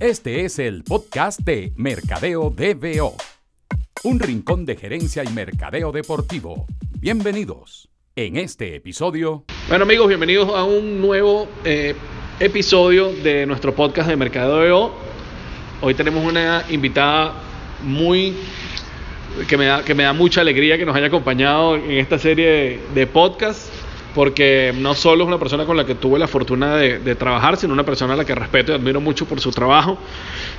Este es el podcast de Mercadeo DBO, un rincón de gerencia y mercadeo deportivo. Bienvenidos. En este episodio... Bueno amigos, bienvenidos a un nuevo eh, episodio de nuestro podcast de Mercadeo DBO. Hoy tenemos una invitada muy que me da, que me da mucha alegría que nos haya acompañado en esta serie de, de podcasts porque no solo es una persona con la que tuve la fortuna de, trabajar, sino una persona a la que respeto y admiro mucho por su trabajo.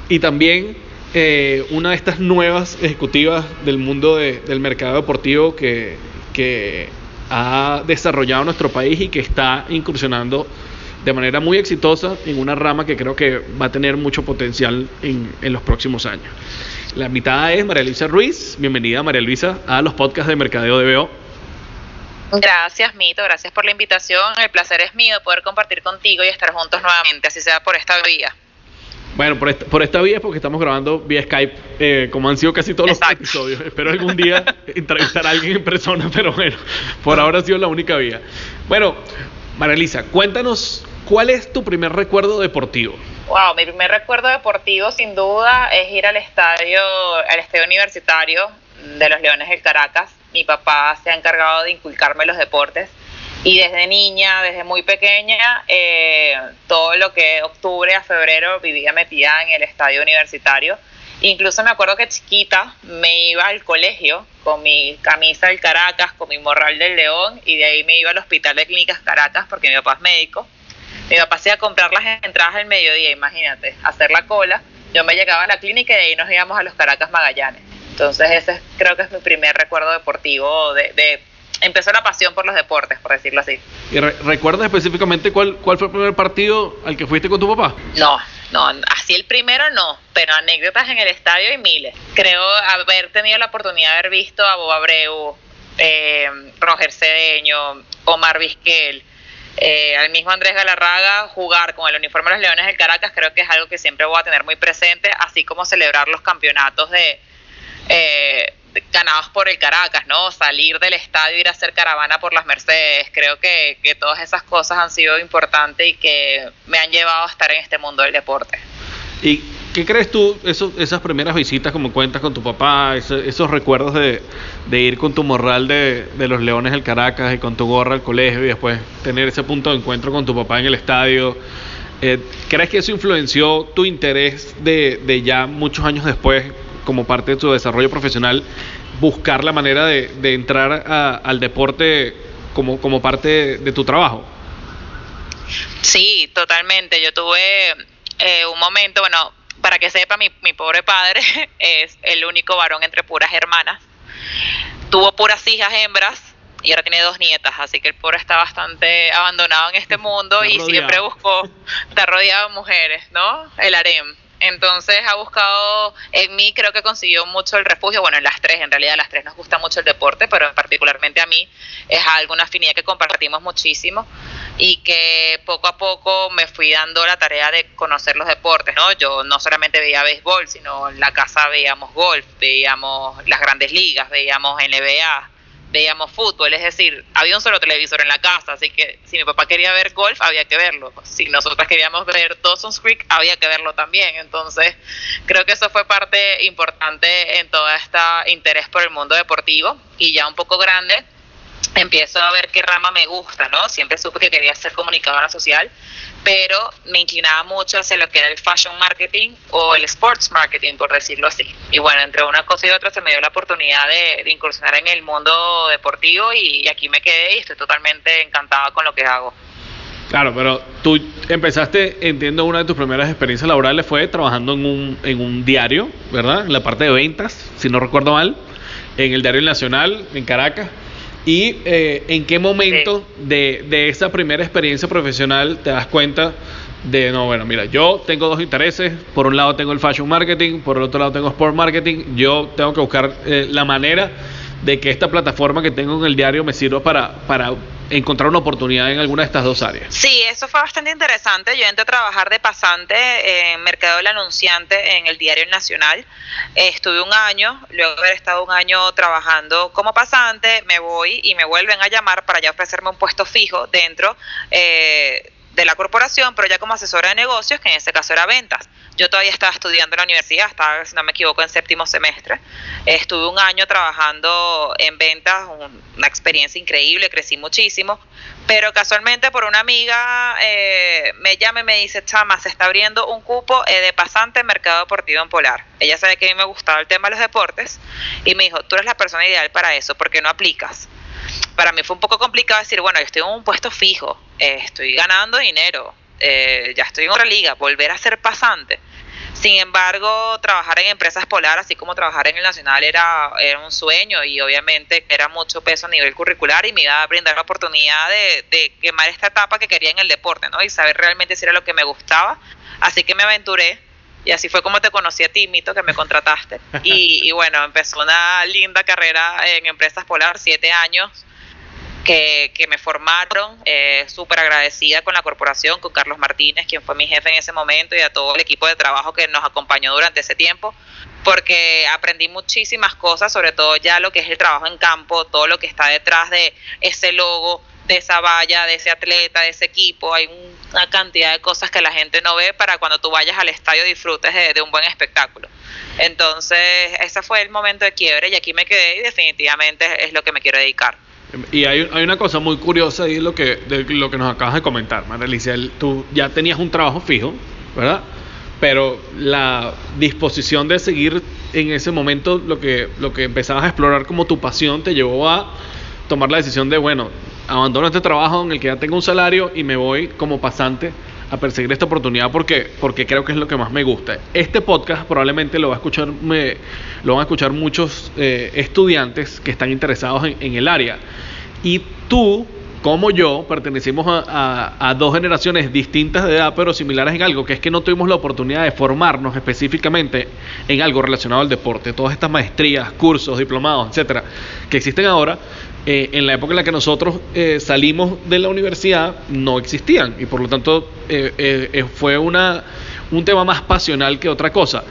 Y también eh, una de estas nuevas ejecutivas del mundo del mercado deportivo que, que ha desarrollado nuestro país y que está incursionando de manera muy exitosa en una rama que creo que va a tener mucho potencial en, en los próximos años. La invitada es María Luisa Ruiz. Bienvenida, María Luisa, a los podcasts de Mercadeo de BO. Gracias, Mito, gracias por la invitación. El placer es mío poder compartir contigo y estar juntos nuevamente, así sea por esta vía. Bueno, por esta, por esta vía porque estamos grabando vía Skype, eh, como han sido casi todos los episodios. Espero algún día entrevistar a alguien en persona, pero bueno, por ahora ha sido la única vía. Bueno, Marilisa, cuéntanos, ¿cuál es tu primer recuerdo deportivo? Wow, mi primer recuerdo deportivo sin duda es ir al estadio, al estadio universitario de los Leones del Caracas mi papá se ha encargado de inculcarme los deportes y desde niña, desde muy pequeña, eh, todo lo que octubre a febrero vivía metida en el estadio universitario. Incluso me acuerdo que chiquita me iba al colegio con mi camisa del Caracas, con mi morral del León y de ahí me iba al hospital de clínicas Caracas porque mi papá es médico. Mi papá se a comprar las entradas al mediodía, imagínate, hacer la cola. Yo me llegaba a la clínica y de ahí nos íbamos a los Caracas Magallanes. Entonces ese creo que es mi primer recuerdo deportivo de, empezó la pasión por los deportes, por decirlo así. ¿Y recuerdas específicamente cuál, cuál fue el primer partido al que fuiste con tu papá? No, no, así el primero no, pero anécdotas en el estadio hay miles. Creo haber tenido la oportunidad de haber visto a Bob Abreu, eh, Roger Cedeño, Omar Vizquel, eh, al mismo Andrés Galarraga jugar con el uniforme de los Leones del Caracas, creo que es algo que siempre voy a tener muy presente, así como celebrar los campeonatos de, eh, ganados por el Caracas, ¿no? Salir del estadio, ir a hacer caravana por las Mercedes. Creo que, que todas esas cosas han sido importantes y que me han llevado a estar en este mundo del deporte. ¿Y qué crees tú, eso, esas primeras visitas, como cuentas con tu papá, esos, recuerdos de, ir con tu morral de, los Leones del Caracas y con tu gorra al colegio y después tener ese punto de encuentro con tu papá en el estadio? Eh, ¿Crees que eso influenció tu interés de, de ya muchos años después como parte de tu desarrollo profesional, buscar la manera de, entrar al deporte como, como parte de, tu trabajo. Sí, totalmente. Yo tuve eh, un momento, bueno, para que sepa, mi, mi pobre padre es el único varón entre puras hermanas. Tuvo puras hijas hembras y ahora tiene dos nietas, así que el pobre está bastante abandonado en este mundo y siempre buscó, está rodeado de mujeres, ¿no? El harem. Entonces ha buscado en mí, creo que consiguió mucho el refugio, bueno, en las tres, en realidad las tres nos gusta mucho el deporte, pero particularmente a mí es algo, una afinidad que compartimos muchísimo y que poco a poco me fui dando la tarea de conocer los deportes, ¿no? Yo no solamente veía béisbol, sino en la casa veíamos golf, veíamos las grandes ligas, veíamos NBA, veíamos fútbol, es decir, había un solo televisor en la casa, así que si mi papá quería ver golf, había que verlo. Si nosotros queríamos ver Dawson's Creek, había que verlo también. Entonces, creo que eso fue parte importante en todo este interés por el mundo deportivo y ya un poco grande empiezo a ver qué rama me gusta, ¿no? Siempre supe que quería ser comunicadora social, pero me inclinaba mucho hacia lo que era el fashion marketing o el sports marketing, por decirlo así. Y bueno, entre una cosa y otra se me dio la oportunidad de, incursionar en el mundo deportivo y, aquí me quedé y estoy totalmente encantada con lo que hago. Claro, pero tú empezaste, entiendo, una de tus primeras experiencias laborales fue trabajando en un, en un diario, ¿verdad? En la parte de ventas, si no recuerdo mal, en el Diario Nacional, en Caracas. ¿Y eh, en qué momento de, de esa primera experiencia profesional te das cuenta de, no, bueno, mira, yo tengo dos intereses, por un lado tengo el fashion marketing, por el otro lado tengo sport marketing, yo tengo que buscar eh, la manera de que esta plataforma que tengo en el diario me sirva para, para encontrar una oportunidad en alguna de estas dos áreas. Sí, eso fue bastante interesante. Yo entré a trabajar de pasante en Mercado del Anunciante en el Diario Nacional. estuve un año, luego de haber estado un año trabajando como pasante, me voy y me vuelven a llamar para ya ofrecerme un puesto fijo dentro. Eh, de la corporación, pero ya como asesora de negocios, que en ese caso era ventas. Yo todavía estaba estudiando en la universidad, estaba, si no me equivoco, en séptimo semestre. Estuve un año trabajando en ventas, una experiencia increíble, crecí muchísimo, pero casualmente por una amiga eh, me llama y me dice, Chama, se está abriendo un cupo eh, de pasante en Mercado Deportivo en Polar. Ella sabe que a mí me gustaba el tema de los deportes y me dijo, tú eres la persona ideal para eso, ¿por qué no aplicas? Para mí fue un poco complicado decir, bueno, yo estoy en un puesto fijo, eh, estoy ganando dinero, eh, ya estoy en otra liga, volver a ser pasante. Sin embargo, trabajar en empresas polar, así como trabajar en el Nacional, era, era un sueño y obviamente era mucho peso a nivel curricular y me iba a brindar la oportunidad de, de quemar esta etapa que quería en el deporte, ¿no? Y saber realmente si era lo que me gustaba. Así que me aventuré y así fue como te conocí a ti, Mito, que me contrataste. Y, y bueno, empezó una linda carrera en Empresas Polar, siete años que, me formaron, eh, súper agradecida con la corporación, con Carlos Martínez, quien fue mi jefe en ese momento, y a todo el equipo de trabajo que nos acompañó durante ese tiempo, porque aprendí muchísimas cosas, sobre todo ya lo que es el trabajo en campo, todo lo que está detrás de ese logo, de esa valla, de ese atleta, de ese equipo. Hay una cantidad de cosas que la gente no ve para cuando tú vayas al estadio disfrutes de, de un buen espectáculo. Entonces, ese fue el momento de quiebre y aquí me quedé y definitivamente es lo que me quiero dedicar. Y hay, hay, una cosa muy curiosa ahí lo que, de lo que nos acabas de comentar, Maralicia. Tú ya tenías un trabajo fijo, ¿verdad? Pero la disposición de seguir en ese momento lo que, lo que empezabas a explorar como tu pasión te llevó a tomar la decisión de, bueno, abandono este trabajo en el que ya tengo un salario y me voy como pasante a perseguir esta oportunidad porque, porque creo que es lo que más me gusta. Este podcast probablemente lo va a escuchar, me, lo van a escuchar muchos eh, estudiantes que están interesados en, en, el área. Y tú, como yo, pertenecimos a, a, a, dos generaciones distintas de edad, pero similares en algo, que es que no tuvimos la oportunidad de formarnos específicamente en algo relacionado al deporte. Todas estas maestrías, cursos, diplomados, etcétera, que existen ahora, eh, en la época en la que nosotros eh, salimos de la universidad no existían y por lo tanto eh, fue una, un tema más pasional que otra cosa.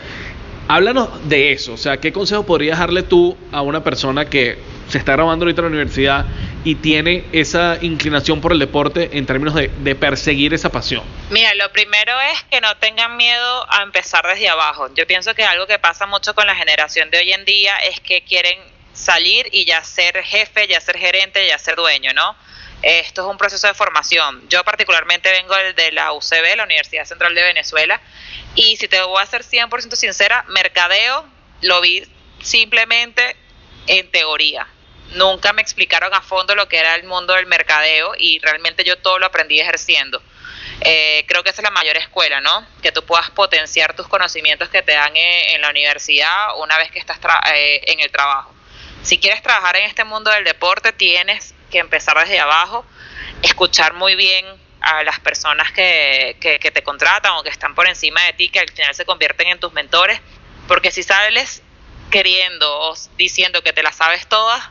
Háblanos de eso, o sea, ¿qué consejo podrías darle tú a una persona que se está grabando ahorita en la universidad y tiene esa inclinación por el deporte en términos de, de, perseguir esa pasión? Mira, lo primero es que no tengan miedo a empezar desde abajo. Yo pienso que algo que pasa mucho con la generación de hoy en día es que quieren salir y ya ser jefe, ya ser gerente, ya ser dueño, ¿no? Esto es un proceso de formación. Yo particularmente vengo de la UCB, la Universidad Central de Venezuela, y si te voy a ser 100% sincera, mercadeo lo vi simplemente en teoría. Nunca me explicaron a fondo lo que era el mundo del mercadeo y realmente yo todo lo aprendí ejerciendo. Eh, creo que esa es la mayor escuela, ¿no? Que tú puedas potenciar tus conocimientos que te dan en, la universidad una vez que estás eh, en el trabajo. Si quieres trabajar en este mundo del deporte, tienes que empezar desde abajo, escuchar muy bien a las personas que, que, que, te contratan o que están por encima de ti, que al final se convierten en tus mentores, porque si sales queriendo o diciendo que te las sabes todas,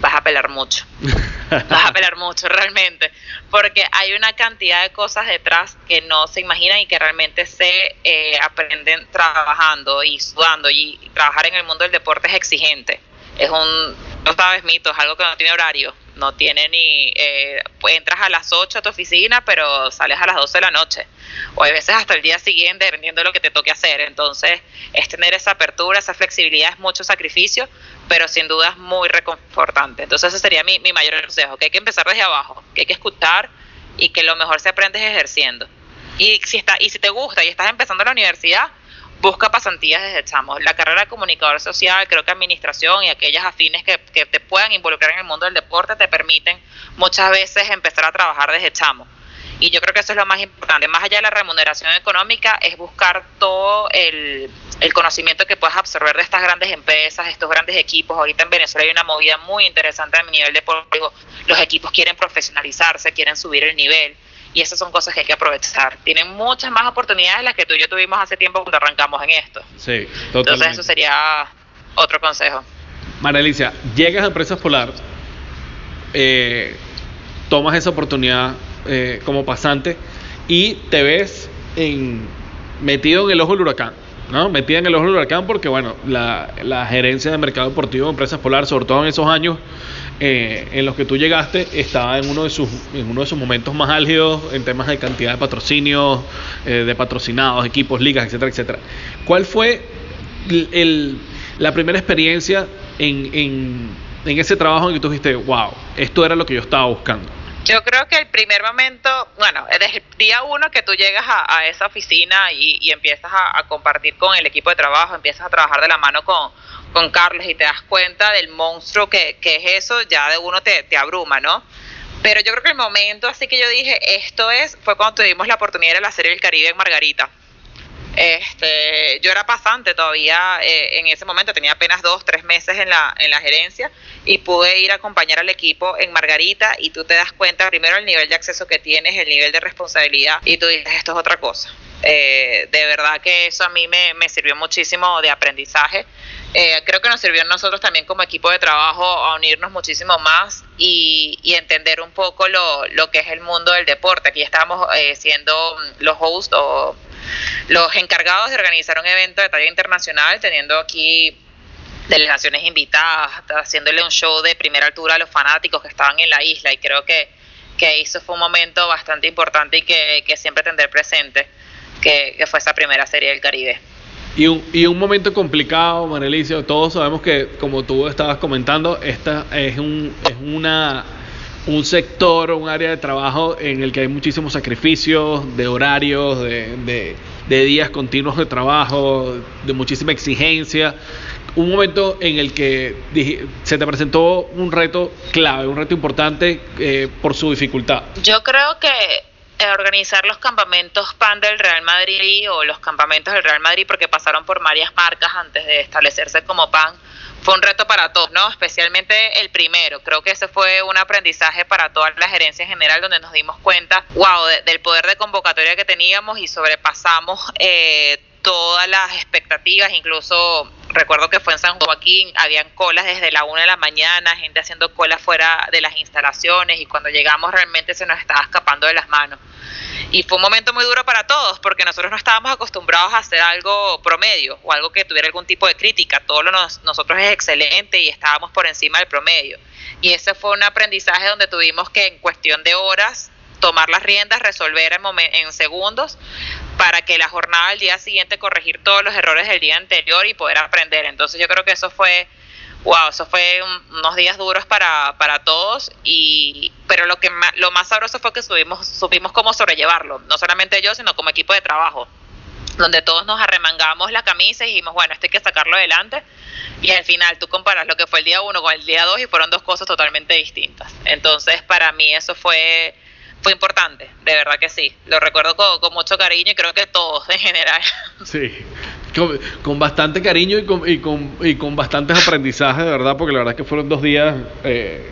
vas a pelar mucho. vas a pelar mucho realmente, porque hay una cantidad de cosas detrás que no se imaginan y que realmente se eh, aprenden trabajando y sudando y trabajar en el mundo del deporte es exigente es un, no sabes, mito, es algo que no tiene horario, no tiene ni, eh, pues entras a las 8 a tu oficina, pero sales a las 12 de la noche, o a veces hasta el día siguiente, dependiendo de lo que te toque hacer. Entonces, es tener esa apertura, esa flexibilidad, es mucho sacrificio, pero sin duda es muy reconfortante. Entonces, ese sería mi, mi mayor consejo, que hay que empezar desde abajo, que hay que escuchar y que lo mejor se aprende es ejerciendo. Y si, está, y si te gusta y estás empezando la universidad, busca pasantías desde chamo. La carrera de comunicador social, creo que administración y aquellas afines que, te puedan involucrar en el mundo del deporte te permiten muchas veces empezar a trabajar desde chamo. Y yo creo que eso es lo más importante. Más allá de la remuneración económica, es buscar todo el, conocimiento que puedas absorber de estas grandes empresas, de estos grandes equipos. Ahorita en Venezuela hay una movida muy interesante a nivel deportivo. Los equipos quieren profesionalizarse, quieren subir el nivel y esas son cosas que hay que aprovechar. Tienen muchas más oportunidades las que tú y yo tuvimos hace tiempo cuando arrancamos en esto. Sí, totalmente. Entonces eso sería otro consejo. María Alicia, llegas a Empresas Polar, eh, tomas esa oportunidad eh, como pasante y te ves en, metido en el ojo del huracán. ¿no? Metida en el ojo del huracán porque, bueno, la, la gerencia de mercado deportivo de Empresas Polar, sobre todo en esos años, eh, en los que tú llegaste estaba en uno de sus en uno de sus momentos más álgidos en temas de cantidad de patrocinios, eh, de patrocinados, equipos, ligas, etcétera, etcétera. ¿Cuál fue el, la primera experiencia en, en, en ese trabajo en que tú dijiste, wow, esto era lo que yo estaba buscando? Yo creo que el primer momento, bueno, desde el día uno que tú llegas a, esa oficina y, empiezas a, compartir con el equipo de trabajo, empiezas a trabajar de la mano con, con Carlos y te das cuenta del monstruo que, que es eso, ya de uno te, te, abruma, ¿no? Pero yo creo que el momento así que yo dije, esto es, fue cuando tuvimos la oportunidad de la serie del Caribe en Margarita. Este, yo era pasante todavía eh, en ese momento, tenía apenas dos, tres meses en la, en la gerencia y pude ir a acompañar al equipo en Margarita y tú te das cuenta primero el nivel de acceso que tienes, el nivel de responsabilidad y tú dices, esto es otra cosa. Eh, de verdad que eso a mí me, me sirvió muchísimo de aprendizaje. Eh, creo que nos sirvió a nosotros también como equipo de trabajo a unirnos muchísimo más y, entender un poco lo, que es el mundo del deporte. Aquí estábamos siendo los hosts o los encargados de organizar un evento de talla internacional, teniendo aquí delegaciones invitadas, haciéndole un show de primera altura a los fanáticos que estaban en la isla y creo que, que eso fue un momento bastante importante y que, siempre tendré presente, que, fue esa primera serie del Caribe. Y un, momento complicado, Marelicio, todos sabemos que, como tú estabas comentando, esta es, un, es una un sector, un área de trabajo en el que hay muchísimos sacrificios de horarios, de, de, días continuos de trabajo, de muchísima exigencia. Un momento en el que se te presentó un reto clave, un reto importante eh, por su dificultad. Yo creo que organizar los campamentos PAN del Real Madrid o los campamentos del Real Madrid, porque pasaron por varias marcas antes de establecerse como PAN, fue un reto para todos, ¿no? Especialmente el primero. Creo que ese fue un aprendizaje para toda la gerencia en general, donde nos dimos cuenta, wow, del poder de convocatoria que teníamos y sobrepasamos eh, todas las expectativas, incluso recuerdo que fue en San Joaquín, habían colas desde la una de la mañana, gente haciendo colas fuera de las instalaciones y cuando llegamos realmente se nos estaba escapando de las manos. Y fue un momento muy duro para todos porque nosotros no estábamos acostumbrados a hacer algo promedio o algo que tuviera algún tipo de crítica. Todo lo nos, nosotros es excelente y estábamos por encima del promedio. Y ese fue un aprendizaje donde tuvimos que en cuestión de horas tomar las riendas, resolver en, en segundos para que la jornada del día siguiente corregir todos los errores del día anterior y poder aprender. Entonces yo creo que eso fue wow, eso fue unos días duros para, para todos, y, pero lo, que lo más sabroso fue que subimos, supimos cómo sobrellevarlo, no solamente yo, sino como equipo de trabajo, donde todos nos arremangamos la camisa y dijimos, bueno, esto hay que sacarlo adelante, y al final tú comparas lo que fue el día uno con el día dos y fueron dos cosas totalmente distintas. Entonces, para mí eso fue fue importante, de verdad que sí. Lo recuerdo con, mucho cariño y creo que todos en general. Sí, con, bastante cariño y con, y, con, y con bastantes aprendizajes, de verdad, porque la verdad es que fueron dos días eh,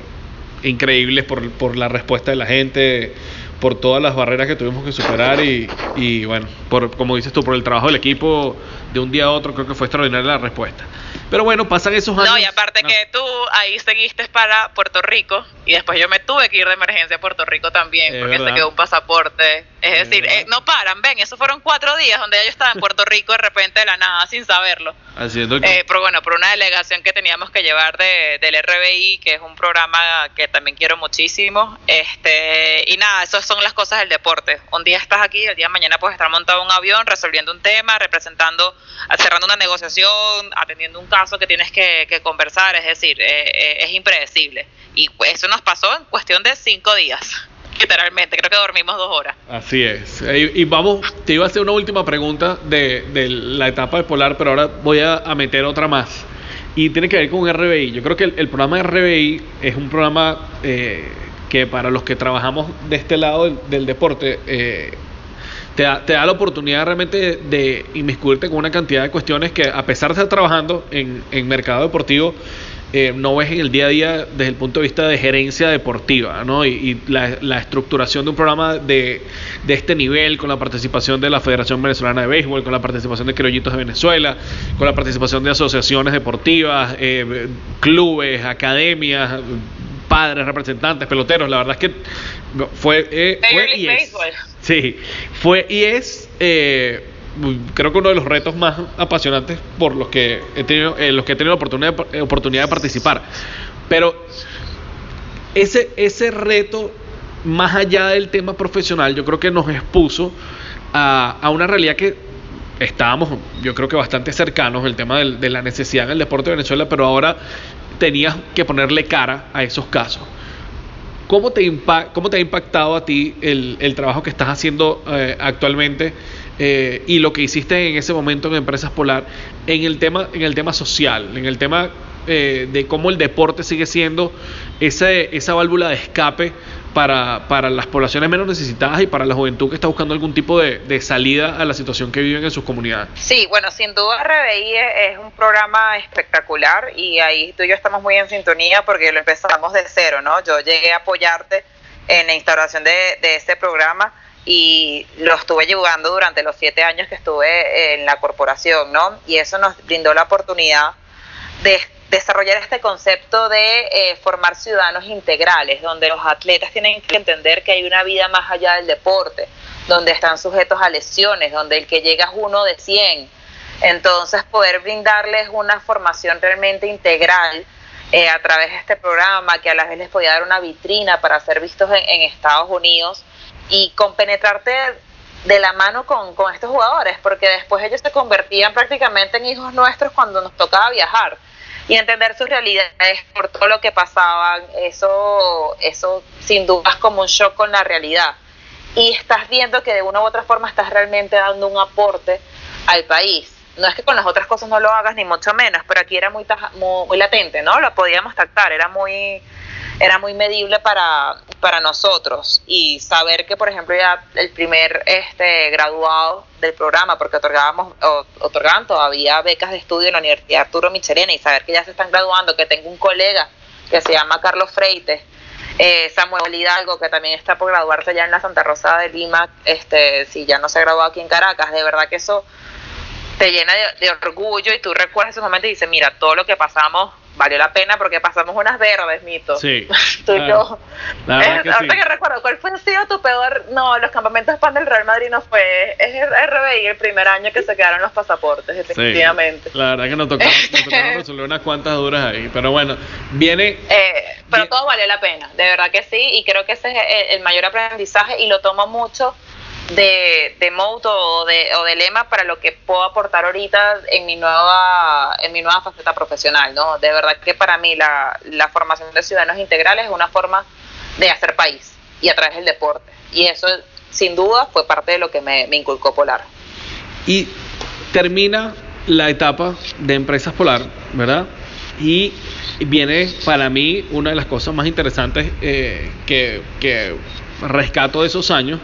increíbles por, por la respuesta de la gente, por todas las barreras que tuvimos que superar y, y bueno, por como dices tú, por el trabajo del equipo de un día a otro, creo que fue extraordinaria la respuesta. Pero bueno, pasan esos años. No, y aparte que tú ahí seguiste para Puerto Rico y después yo me tuve que ir de emergencia a Puerto Rico también porque se quedó un pasaporte. Es decir, eh, no paran, ven, esos fueron cuatro días donde yo estaba en Puerto Rico de repente de la nada sin saberlo. Eh, pero bueno, por una delegación que teníamos que llevar de, del RBI, que es un programa que también quiero muchísimo. este Y nada, esas son las cosas del deporte. Un día estás aquí, el día de mañana puedes estar montado en un avión resolviendo un tema, representando, cerrando una negociación, atendiendo un caso que tienes que, conversar, es decir, eh, eh, es impredecible. Y eso nos pasó en cuestión de cinco días, literalmente, creo que dormimos dos horas. Así es. Y, vamos, te iba a hacer una última pregunta de, la etapa de Polar, pero ahora voy a, meter otra más. Y tiene que ver con RBI. Yo creo que el, programa de RBI es un programa eh, que para los que trabajamos de este lado del, deporte, te da, te da la oportunidad realmente de, inmiscuirte con una cantidad de cuestiones que a pesar de estar trabajando en, en mercado deportivo, eh, no ves en el día a día desde el punto de vista de gerencia deportiva, ¿no? Y, la, la, estructuración de un programa de, de, este nivel, con la participación de la Federación Venezolana de Béisbol, con la participación de Criollitos de Venezuela, con la participación de asociaciones deportivas, eh, clubes, academias, padres, representantes, peloteros, la verdad es que fue, eh, fue y es, sí, fue y es eh, creo que uno de los retos más apasionantes por los que he tenido, eh, los que he tenido oportunidad, oportunidad de participar. Pero ese, ese reto, más allá del tema profesional, yo creo que nos expuso a, a una realidad que estábamos, yo creo que bastante cercanos, el tema de la necesidad en el deporte de Venezuela, pero ahora tenías que ponerle cara a esos casos. ¿Cómo te, cómo te ha impactado a ti el, el trabajo que estás haciendo eh, actualmente eh, y lo que hiciste en ese momento en Empresas Polar en el tema, en el tema social, en el tema eh, de cómo el deporte sigue siendo ese, esa válvula de escape para, para, las poblaciones menos necesitadas y para la juventud que está buscando algún tipo de, de, salida a la situación que viven en sus comunidades. Sí, bueno, sin duda RBI es un programa espectacular y ahí tú y yo estamos muy en sintonía porque lo empezamos de cero, ¿no? Yo llegué a apoyarte en la instauración de, de este programa y lo estuve llevando durante los siete años que estuve en la corporación, ¿no? Y eso nos brindó la oportunidad de desarrollar este concepto de eh, formar ciudadanos integrales, donde los atletas tienen que entender que hay una vida más allá del deporte, donde están sujetos a lesiones, donde el que llega es uno de 100. Entonces, poder brindarles una formación realmente integral eh, a través de este programa, que a la vez les podía dar una vitrina para ser vistos en, en Estados Unidos y compenetrarte de la mano con, con estos jugadores, porque después ellos se convertían prácticamente en hijos nuestros cuando nos tocaba viajar y entender sus realidades por todo lo que pasaban, eso, eso sin duda es como un shock con la realidad. Y estás viendo que de una u otra forma estás realmente dando un aporte al país. No es que con las otras cosas no lo hagas, ni mucho menos, pero aquí era muy, muy, muy latente, ¿no? Lo podíamos tactar, era muy, era muy medible para, para nosotros y saber que por ejemplo ya el primer este graduado del programa porque otorgábamos otorgaban todavía becas de estudio en la Universidad Arturo Michelena y saber que ya se están graduando que tengo un colega que se llama Carlos Freites eh, Samuel Hidalgo que también está por graduarse ya en la Santa Rosa de Lima este si ya no se ha graduado aquí en Caracas de verdad que eso te llena de, de orgullo y tú recuerdas ese momento y dices mira todo lo que pasamos valió la pena porque pasamos unas verdes, Mito. Sí. Tú y yo. ahorita que recuerdo, ¿cuál fue sido tu peor? No, los campamentos pan del Real Madrid no fue. Es el RBI el primer año que se quedaron los pasaportes, efectivamente. la verdad que nos tocó, resolver unas cuantas duras ahí. Pero bueno, viene. Eh, pero todo valió la pena, de verdad que sí. Y creo que ese es el mayor aprendizaje y lo tomo mucho de, de moto o de, o de lema para lo que puedo aportar ahorita en mi nueva en mi nueva faceta profesional no de verdad que para mí la, la formación de ciudadanos integrales es una forma de hacer país y a través del deporte. Y eso sin duda fue parte de lo que me, me inculcó Polar. Y termina la etapa de empresas Polar verdad y viene para mí una de las cosas más interesantes eh, que, que rescato de esos años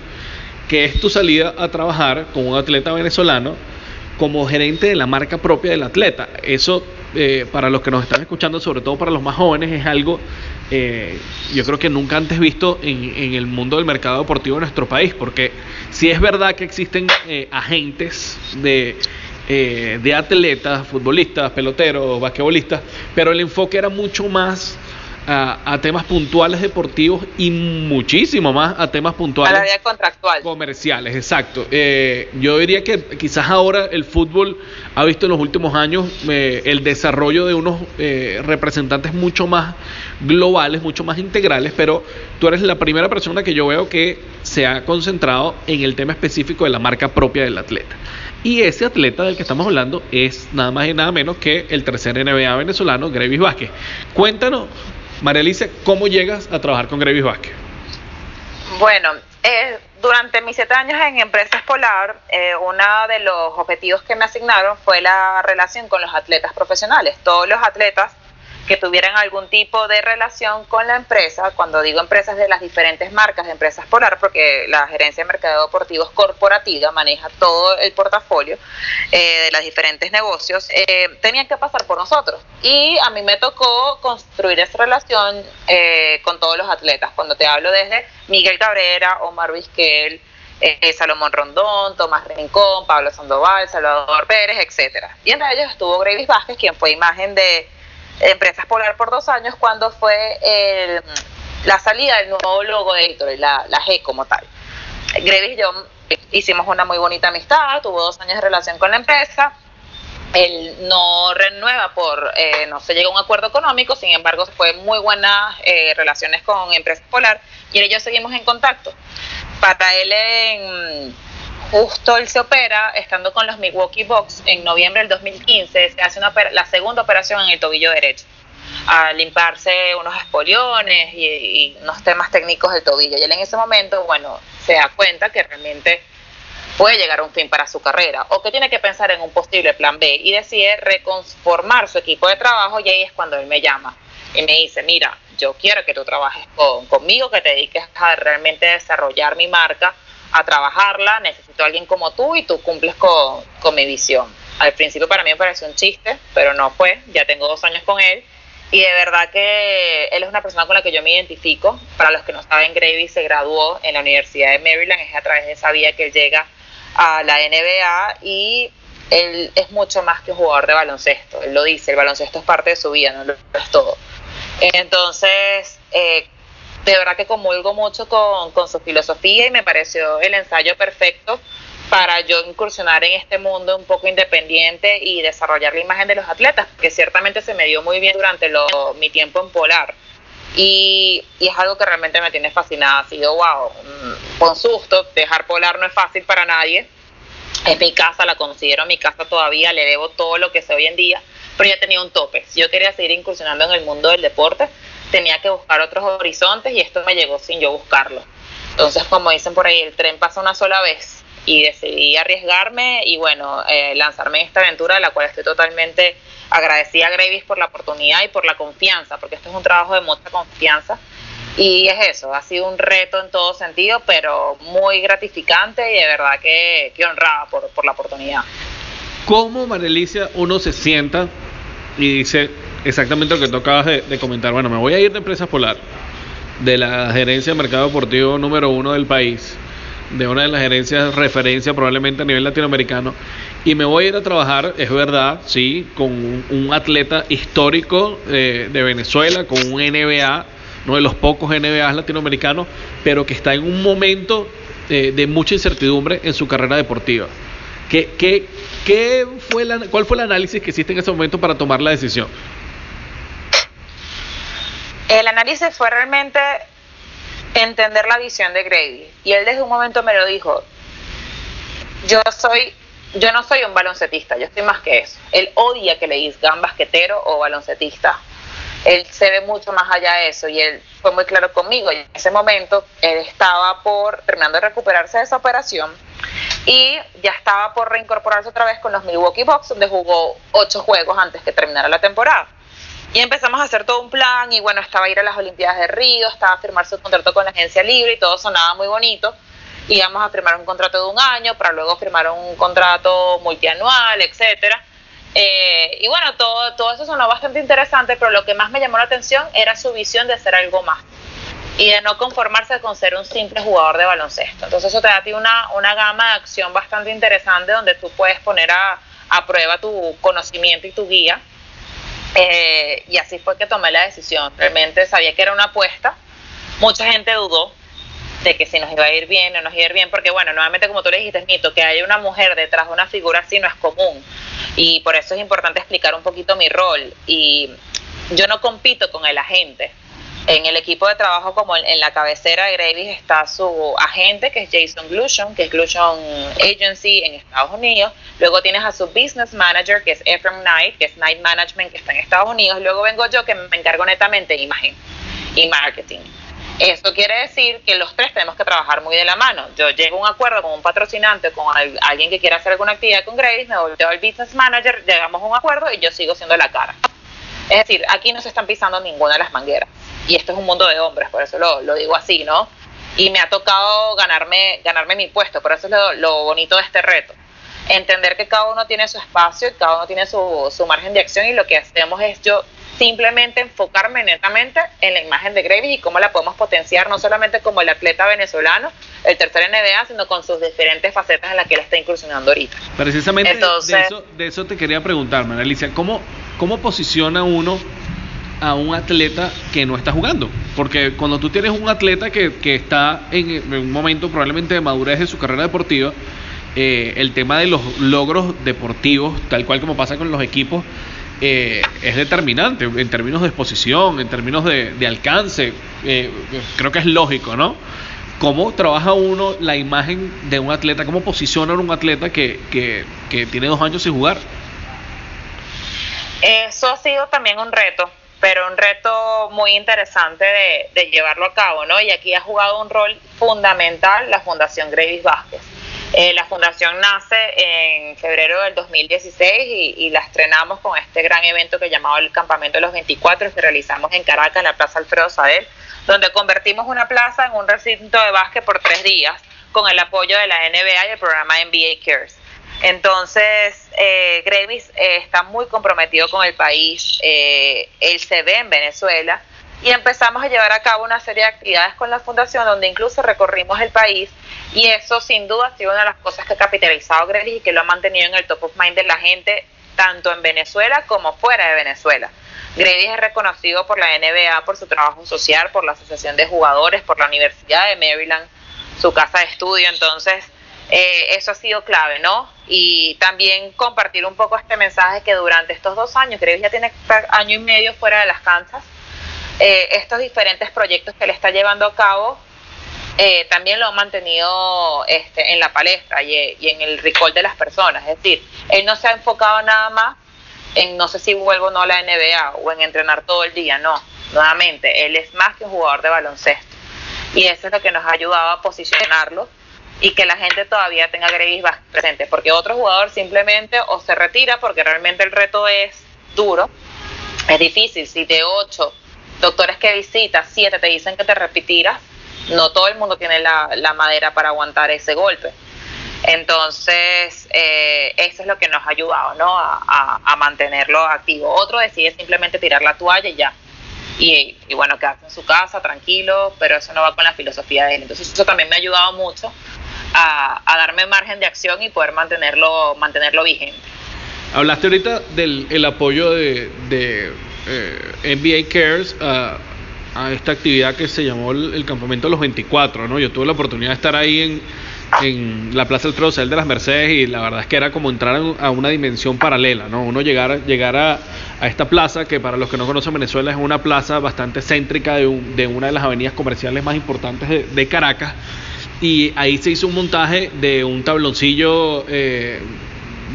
que es tu salida a trabajar con un atleta venezolano como gerente de la marca propia del atleta. Eso, eh, para los que nos están escuchando, sobre todo para los más jóvenes, es algo, eh, yo creo que nunca antes visto en, el mundo del mercado deportivo de nuestro país, porque si es verdad que existen eh, agentes de, de atletas, futbolistas, peloteros, basquetbolistas, pero el enfoque era mucho más a, temas puntuales deportivos y muchísimo más a temas puntuales. A la vida contractual. Comerciales, exacto. Eh, yo diría que quizás ahora el fútbol ha visto en los últimos años eh, el desarrollo de unos eh, representantes mucho más globales, mucho más integrales, pero tú eres la primera persona que yo veo que se ha concentrado en el tema específico de la marca propia del atleta. Y ese atleta del que estamos hablando es nada más y nada menos que el tercer NBA venezolano, Grevis Vázquez. Cuéntanos María Alicia, ¿cómo llegas a trabajar con Grevis Vázquez? Bueno, eh, durante mis siete años en Empresas Polar, eh, uno de los objetivos que me asignaron fue la relación con los atletas profesionales. Todos los atletas que tuvieran algún tipo de relación con la empresa, cuando digo empresas de las diferentes marcas de Empresas Polar, porque la gerencia de mercado deportivo es corporativa, maneja todo el portafolio eh, de los diferentes negocios, eh, tenían que pasar por nosotros. Y a mí me tocó construir esa relación eh, con todos los atletas, cuando te hablo desde Miguel Cabrera, Omar Vizquel, eh, Salomón Rondón, Tomás Rincón, Pablo Sandoval, Salvador Pérez, etcétera. Y entre ellos estuvo Gravis Vázquez, quien fue imagen de Empresas Polar por dos años cuando fue el, la salida del nuevo logo de Gatorade, la, la G como tal. Grevis y yo hicimos una muy bonita amistad, tuvo dos años de relación con la empresa él no renueva por, eh, no se llega a un acuerdo económico, sin embargo fue muy buenas eh, relaciones con Empresa Polar y yo seguimos en contacto. Para él en, justo él se opera estando con los Milwaukee Bucks en noviembre del 2015, se hace una, la segunda operación en el tobillo derecho. A limparse unos espoliones y, unos temas técnicos del tobillo. Y él en ese momento, bueno, se da cuenta que realmente puede llegar a un fin para su carrera. O que tiene que pensar en un posible plan B y decide reconformar su equipo de trabajo. Y ahí es cuando él me llama y me dice, mira, yo quiero que tú trabajes con, conmigo, que te dediques a realmente desarrollar mi marca, a trabajarla, necesito a alguien como tú y tú cumples con, con mi visión. Al principio para mí me pareció un chiste, pero no fue, ya tengo dos años con él y de verdad que él es una persona con la que yo me identifico. Para los que no saben, Gravy se graduó en la Universidad de Maryland, es a través de esa vía que él llega a la NBA y él es mucho más que un jugador de baloncesto. Él lo dice, el baloncesto es parte de su vida, no lo es todo. Entonces, eh, de verdad que comulgo mucho con, con su filosofía y me pareció el ensayo perfecto para yo incursionar en este mundo un poco independiente y desarrollar la imagen de los atletas, que ciertamente se me dio muy bien durante lo, mi tiempo en Polar. Y, y, es algo que realmente me tiene fascinada. Ha sido, wow, con susto, dejar Polar no es fácil para nadie. Es mi casa, la considero mi casa todavía, le debo todo lo que sé hoy en día, pero ya tenía un tope. Yo quería seguir incursionando en el mundo del deporte, tenía que buscar otros horizontes y esto me llegó sin yo buscarlo. Entonces, como dicen por ahí, el tren pasa una sola vez y decidí arriesgarme y bueno, eh, lanzarme en esta aventura de la cual estoy totalmente agradecida a Gravis por la oportunidad y por la confianza, porque esto es un trabajo de mucha confianza. Y es eso, ha sido un reto en todo sentido, pero muy gratificante y de verdad que, que honrada por, por la oportunidad. ¿Cómo, Marelicia, uno se sienta y dice exactamente lo que tú acabas de, comentar? Bueno, me voy a ir de Empresas Polar, de la gerencia de mercado deportivo número uno del país, de una de las gerencias referencia probablemente a nivel latinoamericano. Y me voy a ir a trabajar, es verdad, sí, con un, atleta histórico eh, de Venezuela, con un NBA, uno de los pocos NBA latinoamericanos, pero que está en un momento eh, de mucha incertidumbre en su carrera deportiva. ¿Qué, qué, qué fue la, ¿Cuál fue el análisis que hiciste en ese momento para tomar la decisión? El análisis fue realmente entender la visión de Grady. Y él desde un momento me lo dijo, yo soy, yo no soy un baloncetista, yo estoy más que eso. Él odia que le digan basquetero o baloncetista. Él se ve mucho más allá de eso y él fue muy claro conmigo. Y en ese momento él estaba por terminando de recuperarse de esa operación y ya estaba por reincorporarse otra vez con los Milwaukee Bucks, donde jugó ocho juegos antes que terminara la temporada. Y empezamos a hacer todo un plan y bueno, estaba a ir a las Olimpiadas de Río, estaba a firmar su contrato con la agencia libre y todo sonaba muy bonito. Íbamos a firmar un contrato de un año para luego firmar un contrato multianual, etcétera. Eh, y bueno, todo, todo eso sonó bastante interesante, pero lo que más me llamó la atención era su visión de hacer algo más y de no conformarse con ser un simple jugador de baloncesto. Entonces eso te da a ti una, una gama de acción bastante interesante donde tú puedes poner a, a prueba tu conocimiento y tu guía eh, y así fue que tomé la decisión. Realmente sabía que era una apuesta. Mucha gente dudó de que si nos iba a ir bien o nos iba a ir bien, porque bueno, nuevamente como tú le dijiste, Mito, que haya una mujer detrás de una figura así no es común. Y por eso es importante explicar un poquito mi rol. Y yo no compito con el agente. En el equipo de trabajo, como en la cabecera de Gravis, está su agente, que es Jason Glushon, que es Glushon Agency en Estados Unidos. Luego tienes a su business manager, que es Ephraim Knight, que es Knight Management, que está en Estados Unidos. Luego vengo yo, que me encargo netamente de imagen y marketing. Esto quiere decir que los tres tenemos que trabajar muy de la mano. Yo llego a un acuerdo con un patrocinante, con alguien que quiera hacer alguna actividad con Gravis, me volteo al business manager, llegamos a un acuerdo y yo sigo siendo la cara. Es decir, aquí no se están pisando ninguna de las mangueras y esto es un mundo de hombres, por eso lo, lo digo así, ¿no? Y me ha tocado ganarme, ganarme mi puesto, por eso es lo, lo, bonito de este reto. Entender que cada uno tiene su espacio y cada uno tiene su, su margen de acción y lo que hacemos es yo simplemente enfocarme netamente en la imagen de Gravis y cómo la podemos potenciar no solamente como el atleta venezolano, el tercer NBA, sino con sus diferentes facetas en las que él está incursionando ahorita. Precisamente Entonces, de, eso, de eso te quería preguntar, Alicia, ¿cómo, ¿cómo posiciona uno a un atleta que no está jugando. Porque cuando tú tienes un atleta que, que está en, un momento probablemente de madurez de su carrera deportiva eh, el tema de los logros deportivos, tal cual como pasa con los equipos, eh, es determinante en términos de exposición, en términos de, alcance. Eh, creo que es lógico, ¿no? ¿Cómo trabaja uno la imagen de un atleta? ¿Cómo posiciona un atleta que, que, tiene dos años sin jugar? Eso ha sido también un reto, pero un reto muy interesante de, llevarlo a cabo, ¿no? Y aquí ha jugado un rol fundamental la Fundación Gravis Vázquez. Eh, la fundación nace en febrero del 2016 y, y, la estrenamos con este gran evento que llamado el Campamento de los 24 que realizamos en Caracas, en la Plaza Alfredo Sadel, donde convertimos una plaza en un recinto de básquet por tres días con el apoyo de la NBA y el programa NBA Cares. Entonces, eh, Gravis eh, está muy comprometido con el país, eh, él se ve en Venezuela y empezamos a llevar a cabo una serie de actividades con la fundación donde incluso recorrimos el país y eso sin duda ha sido una de las cosas que ha capitalizado Grelis y que lo ha mantenido en el top of mind de la gente tanto en Venezuela como fuera de Venezuela. Grelis es reconocido por la NBA por su trabajo social, por la Asociación de Jugadores, por la Universidad de Maryland, su casa de estudio, entonces eh, eso ha sido clave, ¿no? Y también compartir un poco este mensaje que durante estos dos años, Grelis ya tiene año y medio fuera de las canchas, eh, estos diferentes proyectos que le está llevando a cabo eh, también lo ha mantenido este, en la palestra y, en el recall de las personas. Es decir, él no se ha enfocado nada más en no sé si vuelvo o no a la NBA o en entrenar todo el día, no. Nuevamente, él es más que un jugador de baloncesto. Y eso es lo que nos ha ayudado a posicionarlo y que la gente todavía tenga Grevis presente, porque otro jugador simplemente o se retira porque realmente el reto es duro, es difícil, si de ocho doctores que visitas, siete te dicen que te repitiras, no todo el mundo tiene la, madera para aguantar ese golpe. Entonces, eh, eso es lo que nos ha ayudado, ¿no? A, mantenerlo activo. Otro decide simplemente tirar la toalla y ya. Y, bueno, quedarse en su casa, tranquilo, pero eso no va con la filosofía de él. Entonces, eso también me ha ayudado mucho a, darme margen de acción y poder mantenerlo, mantenerlo vigente. Hablaste ahorita del apoyo de, de eh, NBA Cares a, esta actividad que se llamó el, Campamento de los 24, ¿no? Yo tuve la oportunidad de estar ahí en, en la Plaza del Trocel de las Mercedes y la verdad es que era como entrar a una dimensión paralela, ¿no? Uno llegar, llegar a, a esta plaza, que para los que no conocen Venezuela es una plaza bastante céntrica de, de una de las avenidas comerciales más importantes de, Caracas, y ahí se hizo un montaje de un tabloncillo eh,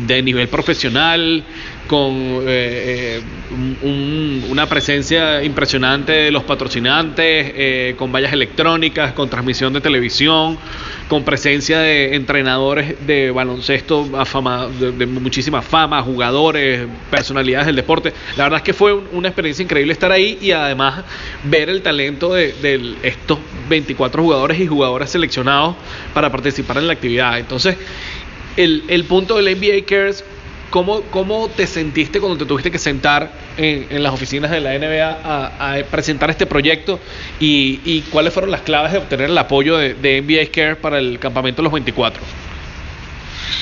de nivel profesional, con eh, eh, una presencia impresionante de los patrocinantes, eh, con vallas electrónicas, con transmisión de televisión, con presencia de entrenadores de baloncesto de, muchísima fama, jugadores, personalidades del deporte. La verdad es que fue una experiencia increíble estar ahí y además ver el talento de, de estos 24 jugadores y jugadoras seleccionados para participar en la actividad. Entonces, el, el punto del NBA Cares ¿Cómo, ¿Cómo te sentiste cuando te tuviste que sentar en, las oficinas de la NBA a, presentar este proyecto y, cuáles fueron las claves de obtener el apoyo de, NBA Care para el campamento de los 24?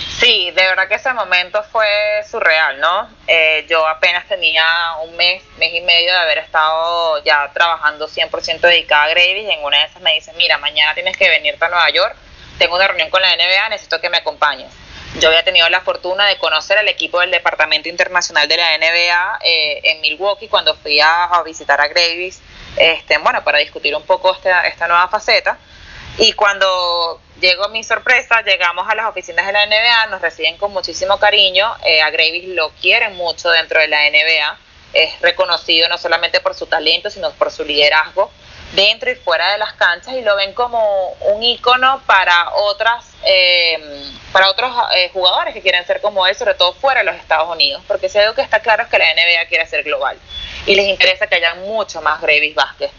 Sí, de verdad que ese momento fue surreal, ¿no? Eh, yo apenas tenía un mes, mes y medio de haber estado ya trabajando 100% dedicada a Gravis y en una de esas me dicen, mira, mañana tienes que venirte a Nueva York, tengo una reunión con la NBA, necesito que me acompañes. Yo había tenido la fortuna de conocer al equipo del Departamento Internacional de la NBA eh, en Milwaukee cuando fui a, visitar a Gravis, este, bueno, para discutir un poco esta, esta nueva faceta. Y cuando llegó mi sorpresa, llegamos a las oficinas de la NBA, nos reciben con muchísimo cariño, eh, a Gravis lo quieren mucho dentro de la NBA, es reconocido no solamente por su talento, sino por su liderazgo dentro y fuera de las canchas y lo ven como un ícono para otras eh, para otros eh, jugadores que quieren ser como él, sobre todo fuera de los Estados Unidos, porque si algo que está claro es que la NBA quiere ser global y les interesa que haya mucho más Gravis Vázquez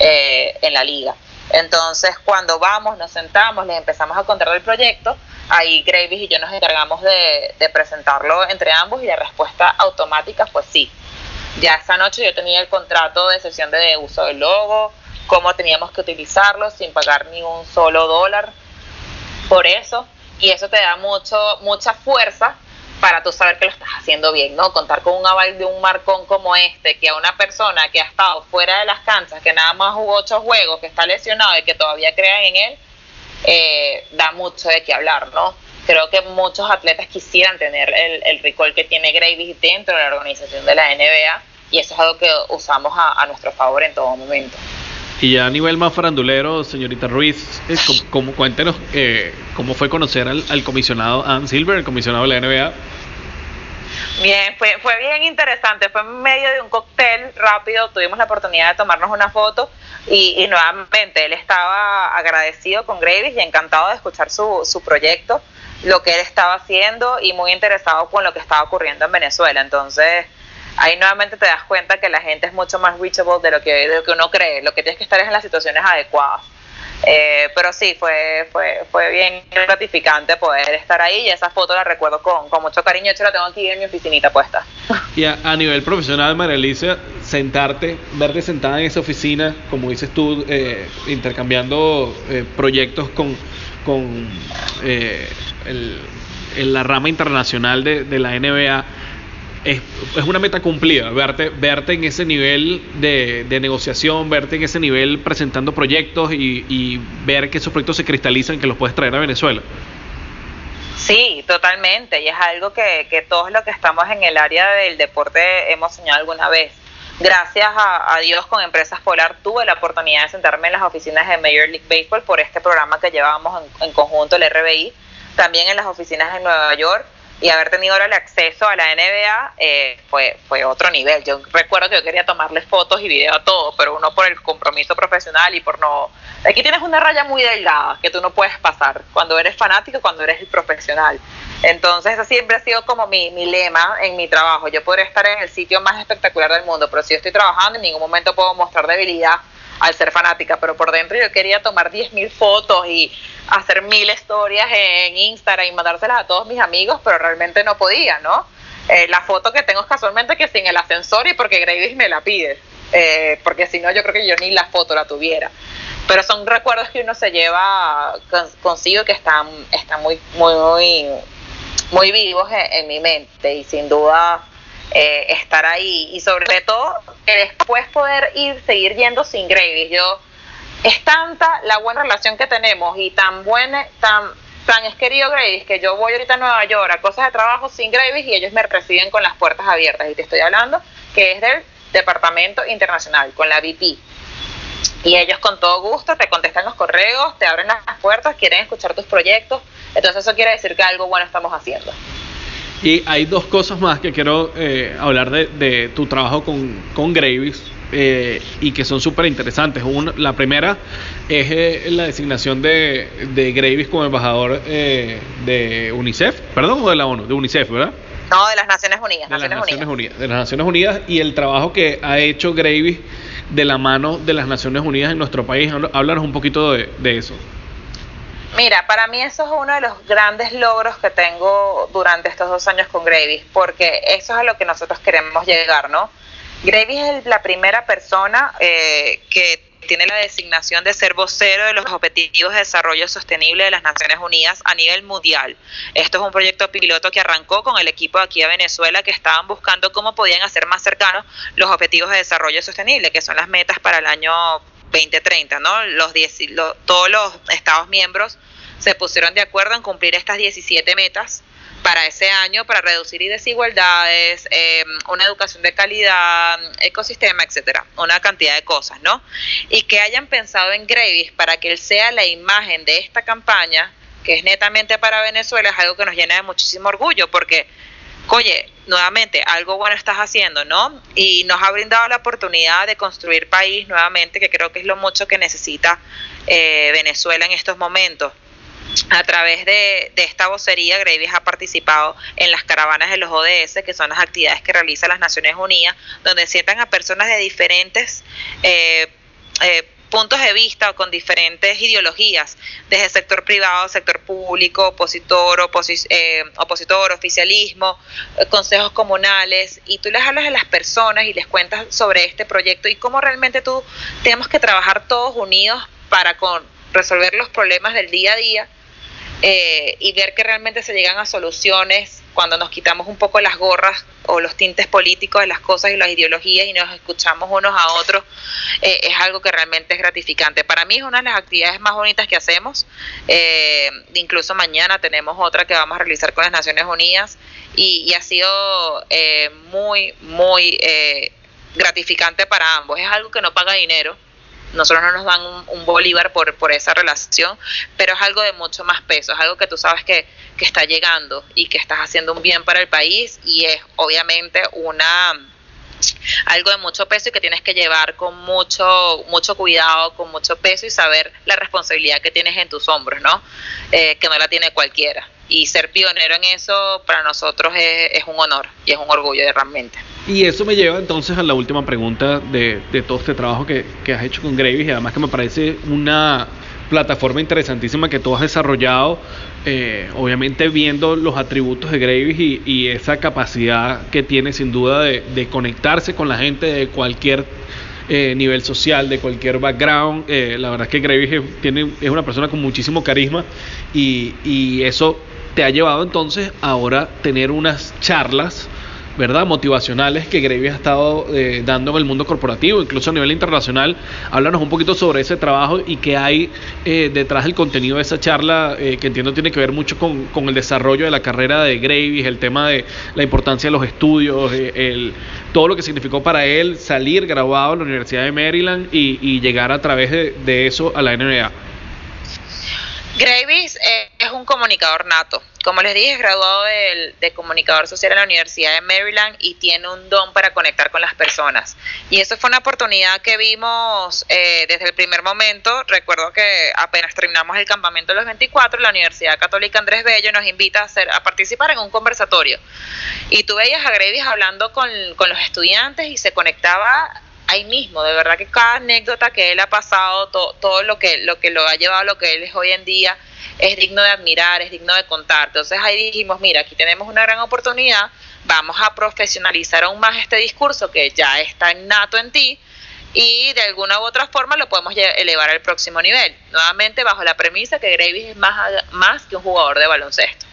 eh, en la liga. Entonces, cuando vamos, nos sentamos, les empezamos a contar el proyecto, ahí Gravis y yo nos encargamos de, presentarlo entre ambos y la respuesta automática fue sí. Ya esa noche yo tenía el contrato de sesión de uso del logo, cómo teníamos que utilizarlo sin pagar ni un solo dólar por eso y eso te da mucho mucha fuerza para tú saber que lo estás haciendo bien, ¿no? Contar con un aval de un marcón como este, que a una persona que ha estado fuera de las canchas, que nada más jugó ocho juegos, que está lesionado y que todavía crean en él, eh, da mucho de qué hablar, ¿no? creo que muchos atletas quisieran tener el, el recall que tiene Gravis dentro de la organización de la NBA y eso es algo que usamos a, nuestro favor en todo momento. Y ya a nivel más farandulero, señorita Ruiz, eh, como, cuéntenos eh, cómo fue conocer al, al comisionado Ann Silver, el comisionado de la NBA, Bien, fue, fue bien interesante. Fue en medio de un cóctel rápido. Tuvimos la oportunidad de tomarnos una foto y, nuevamente él estaba agradecido con Gravis y encantado de escuchar su, su proyecto, lo que él estaba haciendo y muy interesado con lo que estaba ocurriendo en Venezuela. Entonces, ahí nuevamente te das cuenta que la gente es mucho más reachable de lo que, de lo que uno cree. Lo que tienes que estar es en las situaciones adecuadas. Eh, pero sí, fue, fue, fue bien gratificante poder estar ahí y esa foto la recuerdo con, con mucho cariño. De hecho, la tengo aquí en mi oficinita puesta. Y a, nivel profesional, María Alicia, sentarte, verte sentada en esa oficina, como dices tú, eh, intercambiando eh, proyectos con, con el, en la rama internacional de, de la NBA es, es, una meta cumplida, verte, verte en ese nivel de, de negociación, verte en ese nivel presentando proyectos y, y, ver que esos proyectos se cristalizan, que los puedes traer a Venezuela. Sí, totalmente, y es algo que, que todos los que estamos en el área del deporte hemos soñado alguna vez. Gracias a, Dios con Empresas Polar tuve la oportunidad de sentarme en las oficinas de Major League Baseball por este programa que llevábamos en, en conjunto, el RBI, también en las oficinas de Nueva York y haber tenido ahora el acceso a la NBA eh, fue, fue otro nivel. Yo recuerdo que yo quería tomarle fotos y video a todo, pero uno por el compromiso profesional y por no... Aquí tienes una raya muy delgada que tú no puedes pasar cuando eres fanático cuando eres el profesional. Entonces, eso siempre ha sido como mi, mi lema en mi trabajo. Yo podría estar en el sitio más espectacular del mundo, pero si yo estoy trabajando, en ningún momento puedo mostrar debilidad al ser fanática, pero por dentro yo quería tomar 10.000 fotos y hacer mil historias en Instagram y mandárselas a todos mis amigos, pero realmente no podía, ¿no? Eh, la foto que tengo es casualmente que sin el ascensor y porque Gravis me la pide, eh, porque si no yo creo que yo ni la foto la tuviera. Pero son recuerdos que uno se lleva consigo que están, están muy, muy, muy, muy vivos en mi mente y sin duda eh, estar ahí y sobre todo que después poder ir, seguir yendo sin Gravis. Yo, es tanta la buena relación que tenemos y tan buena, tan, tan es querido Gravis que yo voy ahorita a Nueva York a cosas de trabajo sin Gravis y ellos me reciben con las puertas abiertas. Y te estoy hablando que es del Departamento Internacional, con la VP. Y ellos con todo gusto te contestan los correos, te abren las puertas, quieren escuchar tus proyectos. Entonces eso quiere decir que algo bueno estamos haciendo. Y hay dos cosas más que quiero eh, hablar de, tu trabajo con, con Gravis eh, y que son súper interesantes. la primera es eh, la designación de, de Gravis como embajador de UNICEF, perdón, o de la ONU, de UNICEF, ¿verdad? No, de las Naciones Unidas. De las Naciones Unidas. De las Naciones Unidas y el trabajo que ha hecho Gravis de la mano de las Naciones Unidas en nuestro país. Háblanos un poquito de, de eso. Mira, para mí eso es uno de los grandes logros que tengo durante estos dos años con Gravis, porque eso es a lo que nosotros queremos llegar, ¿no? Gravis es la primera persona eh, que tiene la designación de ser vocero de los Objetivos de Desarrollo Sostenible de las Naciones Unidas a nivel mundial. Esto es un proyecto piloto que arrancó con el equipo de aquí a Venezuela que estaban buscando cómo podían hacer más cercanos los Objetivos de Desarrollo Sostenible, que son las metas para el año 2030, ¿no? Los, todos los Estados miembros se pusieron de acuerdo en cumplir estas 17 metas para ese año para reducir desigualdades, eh, una educación de calidad, ecosistema, etcétera, una cantidad de cosas, ¿no? Y que hayan pensado en Gravis para que él sea la imagen de esta campaña, que es netamente para Venezuela, es algo que nos llena de muchísimo orgullo, porque oye, nuevamente, algo bueno estás haciendo, ¿no? Y nos ha brindado la oportunidad de construir país nuevamente, que creo que es lo mucho que necesita eh, Venezuela en estos momentos. A través de, esta vocería, Gravis ha participado en las caravanas de los ODS, que son las actividades que realiza las Naciones Unidas, donde sientan a personas de diferentes eh, eh, puntos de vista o con diferentes ideologías, desde el sector privado, sector público, opositor, eh, opositor, oficialismo, eh, consejos comunales, y tú les hablas a las personas y les cuentas sobre este proyecto y cómo realmente tú tenemos que trabajar todos unidos para con, resolver los problemas del día a día eh, y ver que realmente se llegan a soluciones cuando nos quitamos un poco las gorras o los tintes políticos de las cosas y las ideologías y nos escuchamos unos a otros, eh, es algo que realmente es gratificante. Para mí es una de las actividades más bonitas que hacemos. Eh, incluso mañana tenemos otra que vamos a realizar con las Naciones Unidas y, ha sido eh, muy, muy gratificante para ambos. Es algo que no paga dinero nosotros no nos dan un, bolívar por, por esa relación, pero es algo de mucho más peso, es algo que tú sabes que, que está llegando y que estás haciendo un bien para el país y es obviamente una algo de mucho peso y que tienes que llevar con mucho mucho cuidado, con mucho peso y saber la responsabilidad que tienes en tus hombros, ¿no? Eh, que no la tiene cualquiera. Y ser pionero en eso para nosotros es, un honor y es un orgullo realmente. Y eso me lleva entonces a la última pregunta de, de todo este trabajo que, que, has hecho con Gravis y además que me parece una plataforma interesantísima que tú has desarrollado, eh, obviamente viendo los atributos de Gravis y, esa capacidad que tiene sin duda de, conectarse con la gente de cualquier eh, nivel social, de cualquier background. Eh, la verdad es que Gravis es, tiene, es una persona con muchísimo carisma y, y eso te ha llevado entonces ahora tener unas charlas ¿verdad? motivacionales que Gravy ha estado eh, dando en el mundo corporativo, incluso a nivel internacional. Háblanos un poquito sobre ese trabajo y qué hay eh, detrás del contenido de esa charla, eh, que entiendo tiene que ver mucho con, el desarrollo de la carrera de Gravy, el tema de la importancia de los estudios, el, todo lo que significó para él salir graduado en la Universidad de Maryland y, y llegar a través de, de eso a la NBA. Gravis es un comunicador nato. Como les dije, es graduado de, comunicador social en la Universidad de Maryland y tiene un don para conectar con las personas. Y eso fue una oportunidad que vimos eh, desde el primer momento. Recuerdo que apenas terminamos el campamento de los 24, la Universidad Católica Andrés Bello nos invita a, hacer, a participar en un conversatorio. Y tú veías a Gravis hablando con, con los estudiantes y se conectaba ahí mismo, de verdad que cada anécdota que él ha pasado, todo lo que, lo que lo ha llevado a lo que él es hoy en día, es digno de admirar, es digno de contar. Entonces ahí dijimos, mira, aquí tenemos una gran oportunidad, vamos a profesionalizar aún más este discurso que ya está innato en ti y de alguna u otra forma lo podemos elevar al próximo nivel. Nuevamente bajo la premisa que Gravis es más, más que un jugador de baloncesto.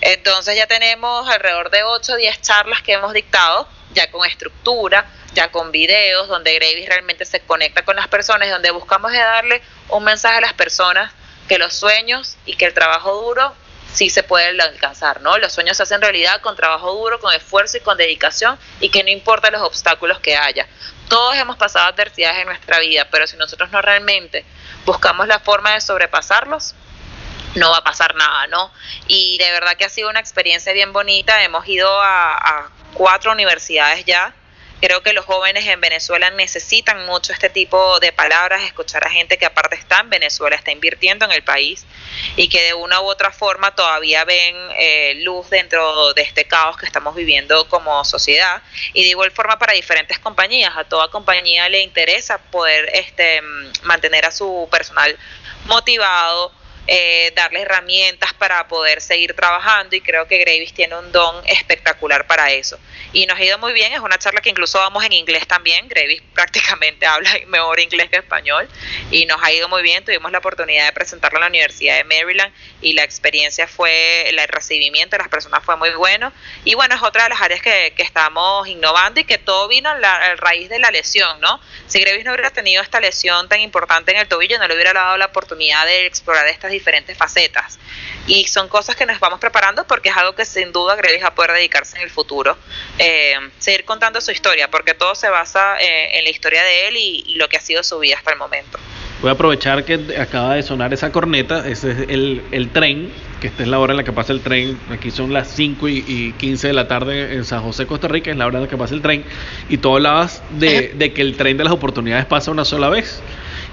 Entonces ya tenemos alrededor de 8 o 10 charlas que hemos dictado, ya con estructura, ya con videos, donde Gravis realmente se conecta con las personas, donde buscamos darle un mensaje a las personas que los sueños y que el trabajo duro sí se pueden alcanzar, ¿no? Los sueños se hacen realidad con trabajo duro, con esfuerzo y con dedicación y que no importa los obstáculos que haya. Todos hemos pasado adversidades en nuestra vida, pero si nosotros no realmente buscamos la forma de sobrepasarlos, no va a pasar nada, ¿no? Y de verdad que ha sido una experiencia bien bonita. Hemos ido a, a cuatro universidades ya Creo que los jóvenes en Venezuela necesitan mucho este tipo de palabras, escuchar a gente que aparte está en Venezuela, está invirtiendo en el país y que de una u otra forma todavía ven eh, luz dentro de este caos que estamos viviendo como sociedad. Y de igual forma para diferentes compañías, a toda compañía le interesa poder este, mantener a su personal motivado, eh, darle herramientas para poder seguir trabajando y creo que Gravis tiene un don espectacular para eso. Y nos ha ido muy bien, es una charla que incluso vamos en inglés también, Gravis prácticamente habla mejor inglés que español y nos ha ido muy bien, tuvimos la oportunidad de presentarlo en la Universidad de Maryland y la experiencia fue, el recibimiento de las personas fue muy bueno y bueno, es otra de las áreas que, que estamos innovando y que todo vino a, la, raíz de la lesión, ¿no? Si Gravis no hubiera tenido esta lesión tan importante en el tobillo, no le hubiera dado la oportunidad de explorar estas diferentes facetas. Y son cosas que nos vamos preparando porque es algo que sin duda Grevis va a poder dedicarse en el futuro. Eh, seguir contando su historia, porque todo se basa eh, en la historia de él y, y, lo que ha sido su vida hasta el momento. Voy a aprovechar que acaba de sonar esa corneta, ese es el, el tren, que esta es la hora en la que pasa el tren. Aquí son las 5 y, y 15 de la tarde en San José, Costa Rica, es la hora en la que pasa el tren. Y tú hablabas de, de que el tren de las oportunidades pasa una sola vez.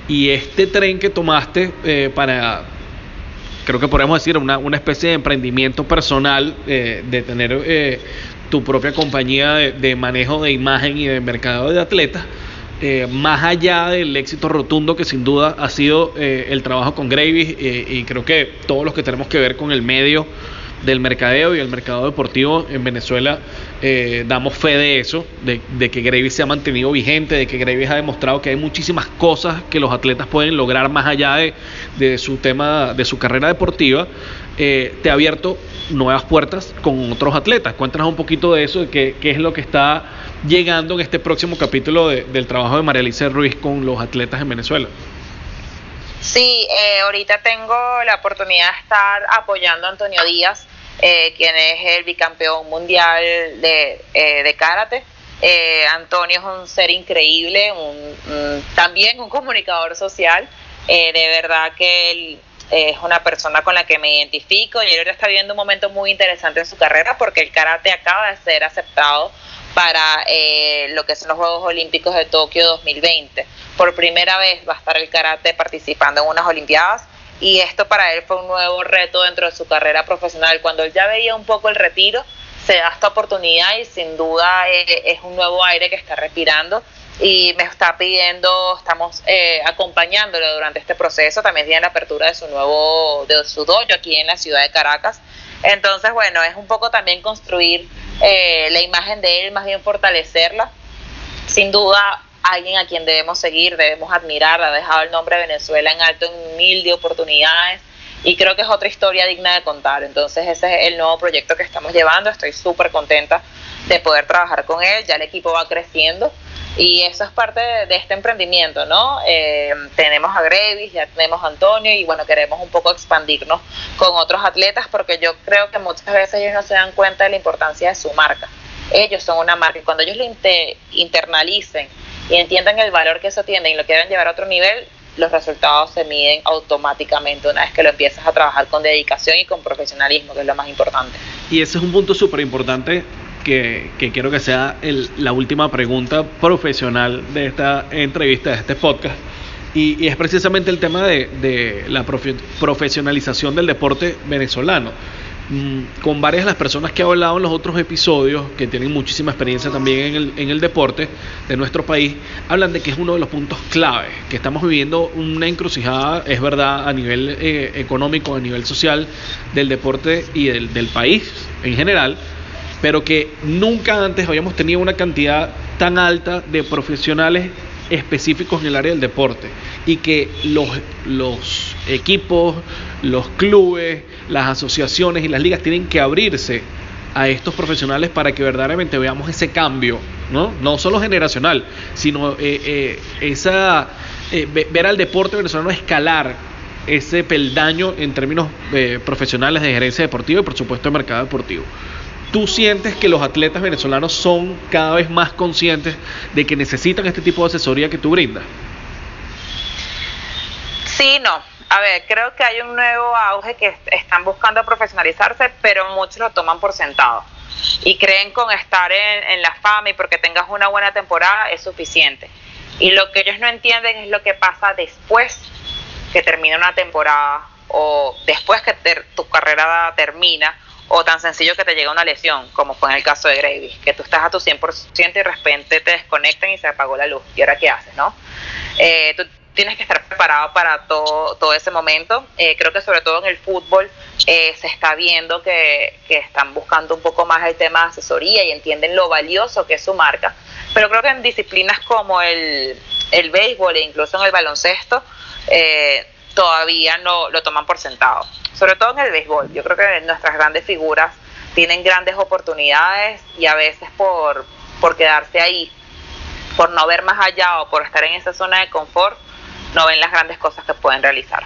Y este tren que tomaste eh, para creo que podemos decir, una, una especie de emprendimiento personal, eh, de tener eh, tu propia compañía de, manejo de imagen y de mercado de atletas, eh, más allá del éxito rotundo que sin duda ha sido el trabajo con Gravis, y creo que todos los que tenemos que ver con el medio, del mercadeo y el mercado deportivo en Venezuela eh, damos fe de eso, de, que Gravy se ha mantenido vigente, de que Gravy ha demostrado que hay muchísimas cosas que los atletas pueden lograr más allá de, su tema, de su carrera deportiva. Eh, te ha abierto nuevas puertas con otros atletas. Cuéntanos un poquito de eso, de qué, es lo que está llegando en este próximo capítulo del trabajo de María Alicia Ruiz con los atletas en Venezuela. Sí, eh, ahorita tengo la oportunidad de estar apoyando a Antonio Díaz, eh, quien es el bicampeón mundial de, eh, de karate. Antonio es un ser increíble, un, también un comunicador social. de verdad que él es una persona con la que me identifico y él ahora está viviendo un momento muy interesante en su carrera porque el karate acaba de ser aceptado para eh, lo que son los Juegos Olímpicos de Tokio 2020. Por primera vez va a estar el karate participando en unas Olimpiadas y esto para él fue un nuevo reto dentro de su carrera profesional. Cuando él ya veía un poco el retiro, se da esta oportunidad y sin duda eh, es un nuevo aire que está respirando y me está pidiendo, estamos eh, acompañándolo durante este proceso, también tiene la apertura de su nuevo, de su dojo aquí en la ciudad de Caracas. Entonces, bueno, es un poco también construir eh, la imagen de él, más bien fortalecerla. Sin duda, alguien a quien debemos seguir, debemos admirar, ha dejado el nombre de Venezuela en alto en mil de oportunidades y creo que es otra historia digna de contar. Entonces ese es el nuevo proyecto que estamos llevando, estoy súper contenta de poder trabajar con él, ya el equipo va creciendo y eso es parte de, este emprendimiento, ¿no? Eh, tenemos a Grevis, ya tenemos a Antonio y bueno, queremos un poco expandirnos con otros atletas porque yo creo que muchas veces ellos no se dan cuenta de la importancia de su marca. Ellos son una marca y cuando ellos lo internalicen y entiendan el valor que eso tiene y lo quieren llevar a otro nivel, los resultados se miden automáticamente una vez que lo empiezas a trabajar con dedicación y con profesionalismo, que es lo más importante. Y ese es un punto súper importante que, quiero que sea la última pregunta profesional de esta entrevista, de este podcast. Y, es precisamente el tema de, la profesionalización del deporte venezolano. Mm, con varias de las personas que he hablado en los otros episodios, que tienen muchísima experiencia también en el, deporte de nuestro país, hablan de que es uno de los puntos claves, que estamos viviendo una encrucijada, es verdad, a nivel eh, económico, a nivel social, del deporte y del, país en general, pero que nunca antes habíamos tenido una cantidad tan alta de profesionales específicos en el área del deporte y que los equipos, los clubes, las asociaciones y las ligas tienen que abrirse a estos profesionales para que verdaderamente veamos ese cambio, no, no solo generacional, sino eh, eh, esa, eh, ver al deporte venezolano escalar ese peldaño en términos profesionales de gerencia deportiva y por supuesto de mercado deportivo. ¿Tú sientes que los atletas venezolanos son cada vez más conscientes de que necesitan este tipo de asesoría que tú brindas? Sí, no. A ver, creo que hay un nuevo auge que están buscando profesionalizarse, pero muchos lo toman por sentado y creen con estar en, en, la fama y porque tengas una buena temporada es suficiente. Y lo que ellos no entienden es lo que pasa después que termina una temporada o después que tu carrera termina o tan sencillo que te llega una lesión, como fue en el caso de Gravy, que tú estás a tu 100% y de repente te desconectan y se apagó la luz. ¿Y ahora qué haces, no? Eh, tú tienes que estar preparado para todo, todo ese momento. Eh, creo que sobre todo en el fútbol eh, se está viendo que, que, están buscando un poco más el tema de asesoría y entienden lo valioso que es su marca. Pero creo que en disciplinas como el, el béisbol e incluso en el baloncesto, todavía no lo toman por sentado sobre todo en el béisbol. Yo creo que nuestras grandes figuras tienen grandes oportunidades y a veces por, por quedarse ahí, por no ver más allá o por estar en esa zona de confort, no ven las grandes cosas que pueden realizar.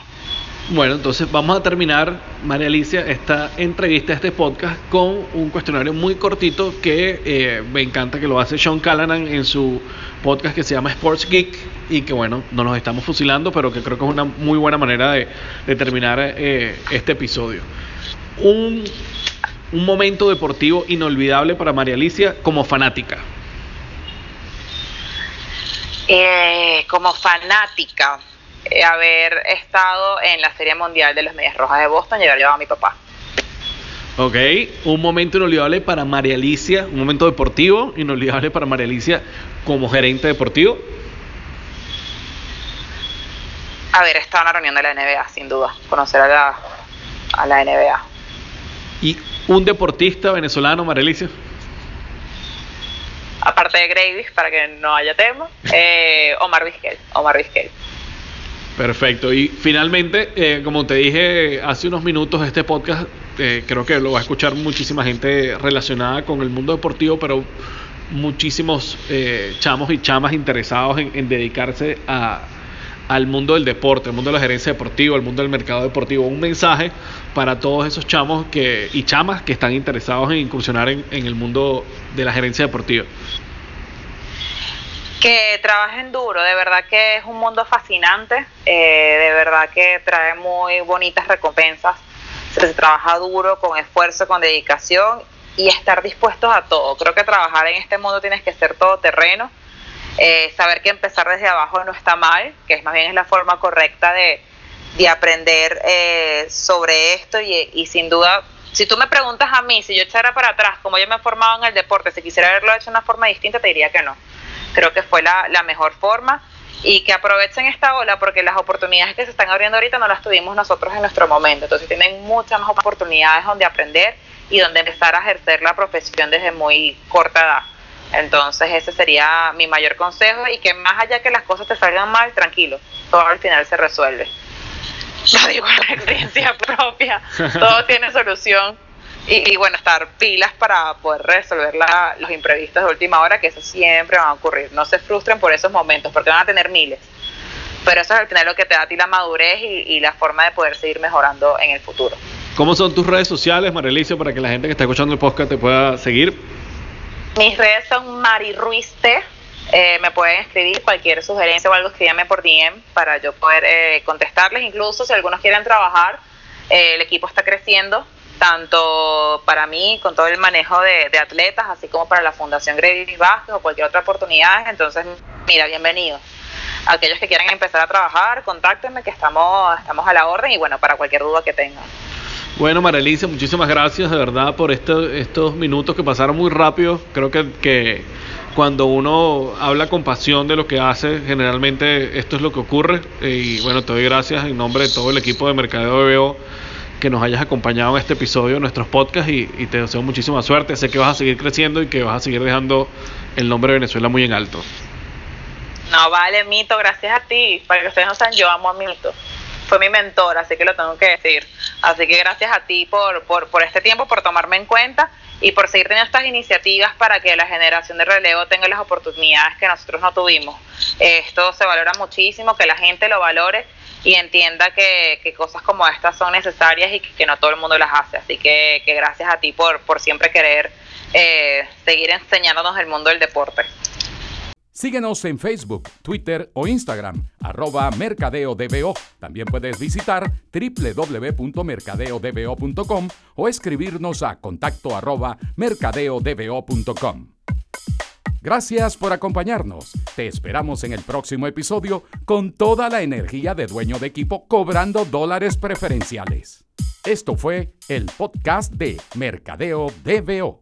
Bueno, entonces vamos a terminar, María Alicia, esta entrevista, este podcast, con un cuestionario muy cortito que eh, me encanta que lo hace Sean Callanan en su podcast que se llama Sports Geek y que bueno, no nos estamos fusilando, pero que creo que es una muy buena manera de, terminar eh, este episodio. Un, un momento deportivo inolvidable para María Alicia como fanática. Eh, como fanática eh, haber estado en la Serie Mundial de los Medias Rojas de Boston y haber llevado a mi papá. Ok, un momento inolvidable para María Alicia, un momento deportivo inolvidable para María Alicia como gerente deportivo. Haber estado en la reunión de la NBA, sin duda, conocer a la, a la NBA. ¿Y un deportista venezolano, Marelicia? Aparte de Gravis, para que no haya tema, eh, Omar Vizquel. Omar Vizquel. Perfecto. Y finalmente, eh, como te dije hace unos minutos, este podcast eh, creo que lo va a escuchar muchísima gente relacionada con el mundo deportivo, pero muchísimos eh, chamos y chamas interesados en, dedicarse al mundo del deporte, al mundo de la gerencia deportiva, al mundo del mercado deportivo. Un mensaje para todos esos chamos que, y chamas que están interesados en incursionar en el mundo de la gerencia deportiva que trabajen duro, de verdad que es un mundo fascinante, eh, de verdad que trae muy bonitas recompensas, se trabaja duro, con esfuerzo, con dedicación y estar dispuestos a todo. Creo que trabajar en este mundo tienes que ser todoterreno, eh, saber que empezar desde abajo no está mal, que es más bien es la forma correcta de, de aprender eh, sobre esto y, y sin duda si tú me preguntas a mí, si yo echara para atrás, como yo me he formado en el deporte, si quisiera haberlo hecho de una forma distinta, te diría que no creo que fue la, la mejor forma y que aprovechen esta ola porque las oportunidades que se están abriendo ahorita no las tuvimos nosotros en nuestro momento. Entonces tienen muchas más oportunidades donde aprender y donde empezar a ejercer la profesión desde muy corta edad. Entonces ese sería mi mayor consejo y que más allá que las cosas te salgan mal, tranquilo, todo al final se resuelve. Lo digo en experiencia propia, todo tiene solución y, bueno, estar pilas para poder resolver los imprevistos de última hora, que eso siempre van a ocurrir. No se frustren por esos momentos, porque van a tener miles. Pero eso es al final lo que te da a ti la madurez y, la forma de poder seguir mejorando en el futuro. ¿Cómo son tus redes sociales, Marelicia, para que la gente que está escuchando el podcast te pueda seguir? Mis redes son mariruiste. Eh, me pueden escribir cualquier sugerencia o algo, escríbanme por DM para yo poder eh, contestarles. Incluso si algunos quieren trabajar, eh, el equipo está creciendo tanto para mí con todo el manejo de, atletas, así como para la Fundación Grevis Vázquez o cualquier otra oportunidad. Entonces, mira, bienvenidos. Aquellos que quieran empezar a trabajar, contáctenme que estamos, estamos a la orden y bueno, para cualquier duda que tengan. Bueno, Marelicia, muchísimas gracias de verdad por estos minutos que pasaron muy rápido. Creo que, que cuando uno habla con pasión de lo que hace, generalmente esto es lo que ocurre. Y bueno, te doy gracias en nombre de todo el equipo de Mercadeo BBO que nos hayas acompañado en este episodio de nuestros podcasts y, te deseo muchísima suerte. Sé que vas a seguir creciendo y que vas a seguir dejando el nombre de Venezuela muy en alto. No, vale, Mito, gracias a ti. Para que ustedes no sepan, yo amo a Mito. Fue mi mentor, así que lo tengo que decir. Así que gracias a ti por, por, por este tiempo, por tomarme en cuenta y por seguir teniendo estas iniciativas para que la generación de relevo tenga las oportunidades que nosotros no tuvimos. Esto se valora muchísimo, que la gente lo valore y entienda que, cosas como estas son necesarias y que, no todo el mundo las hace. Así que, gracias a ti por, por siempre querer eh, seguir enseñándonos el mundo del deporte. Síguenos en Facebook, Twitter o Instagram, arroba mercadeodbo. También puedes visitar www.mercadeodbo.com o escribirnos a contacto arroba mercadeodbo.com. Gracias por acompañarnos. Te esperamos en el próximo episodio con toda la energía de dueño de equipo cobrando dólares preferenciales. Esto fue el podcast de Mercadeo DBO.